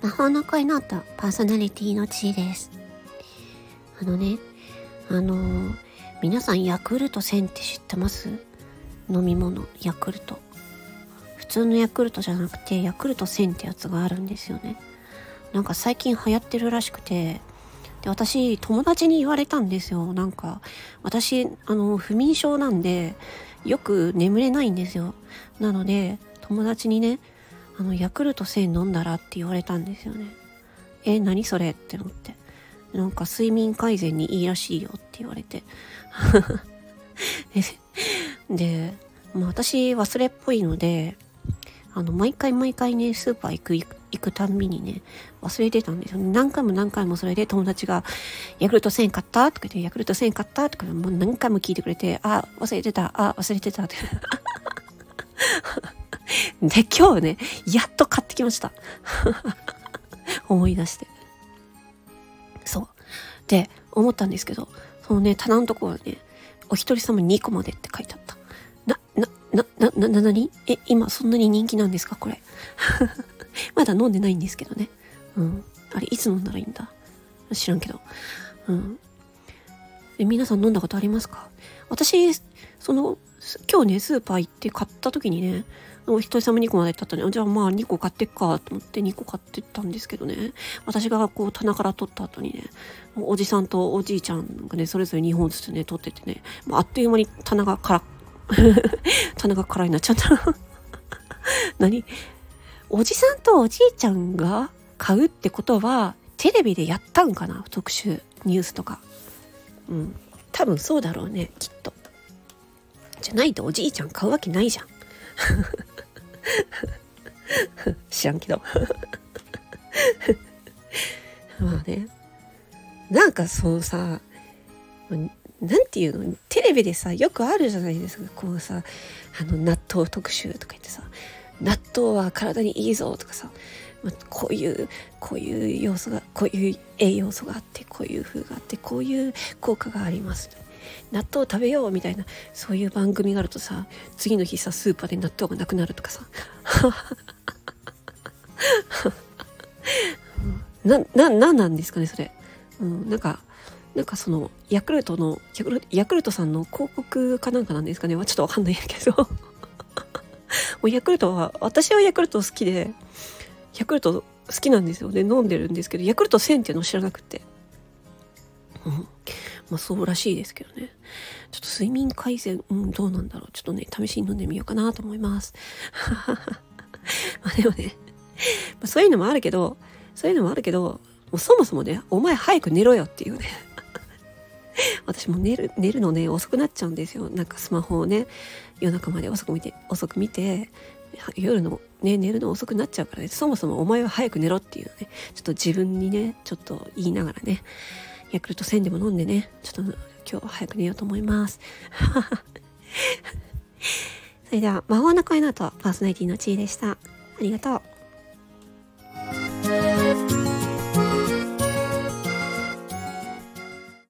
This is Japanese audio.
魔法の声の音パーソナリティのちーです。あのね、あのー皆さんヤクルト1000って知ってます？飲み物、ヤクルト。普通のヤクルトじゃなくて、ヤクルト1000ってやつがあるんですよね。なんか最近流行ってるらしくて、で、私、友達に言われたんですよ。なんか、私、あの、不眠症なんで、よく眠れないんですよ。なので、友達にね、あの、ヤクルト1000飲んだらって言われたんですよね。え、何それって思って。なんか睡眠改善にいいらしいよって言われて。で、まあ私忘れっぽいので、あの、毎回毎回ね、スーパー行く、行くたんびにね、忘れてたんですよ。何回も何回もそれで友達が、ヤクルト1000買った？とか言って、ヤクルト1000買った？とか、もう何回も聞いてくれて、あ、忘れてた、あ、忘れてたって。で、今日ね、やっと買ってきました。思い出して。そう。で、思ったんですけど、そのね、棚のとこはね、お一人様2個までって書いてあった。な、な、な、な、な、な、に？え、今そんなに人気なんですか？これ。まだ飲んでないんですけどね。うん。あれ、いつ飲んだらいいんだ？知らんけど。うん。え、皆さん飲んだことありますか？私、その、今日ね、スーパー行って買った時にね、お一人様2個までだったね。じゃあまあ2個買ってっかと思って2個買ってったんですけどね。私がこう棚から取った後にね、おじさんとおじいちゃんがね、それぞれ2本ずつね、取っててね、もうあっという間に棚が空、棚が空になっちゃった。何？おじさんとおじいちゃんが買うってことは、テレビでやったんかな？特集、ニュースとか。うん。多分そうだろうね、きっと。じゃないとおじいちゃん買うわけないじゃん。知らんけど。まあね。なんかそうさ、なんていうの？テレビでさ、よくあるじゃないですか。こうさ、あの、納豆特集とか言ってさ、納豆は体にいいぞとかさ、まあこういう、こういう要素が、こういう栄養素があって、こういう風があって、こういう効果があります。納豆食べようみたいな、そういう番組があるとさ、次の日さ、スーパーで納豆がなくなるとかさ。な、な、なんなんですかね、それ。うん、なんか、なんかその、ヤクルトの、ヤクルヤクルトさんの広告かなんかなんですかね。まあちょっとわかんないけど。もうヤクルトは、私はヤクルト好きで、ヤクルト好きなんですよね。飲んでるんですけど、ヤクルト1000っていうのを知らなくて。うん。まあそうらしいですけどね。ちょっと睡眠改善、うん、どうなんだろう。ちょっとね、試しに飲んでみようかなと思います。まあでもね、まあ、そういうのもあるけど、そういうのもあるけど、もうそもそもね、お前早く寝ろよっていうね。私も寝る、寝るのね、遅くなっちゃうんですよ。なんかスマホをね、夜中まで遅く見て、遅く見て、夜のね、寝るの遅くなっちゃうからね、そもそもお前は早く寝ろっていうね、ちょっと自分にね、ちょっと言いながらね、ヤクルト1000でも飲んでね、ちょっと今日は早く寝ようと思います。それでは、魔法の声の後、パーソナリティのちーでした。ありがとう。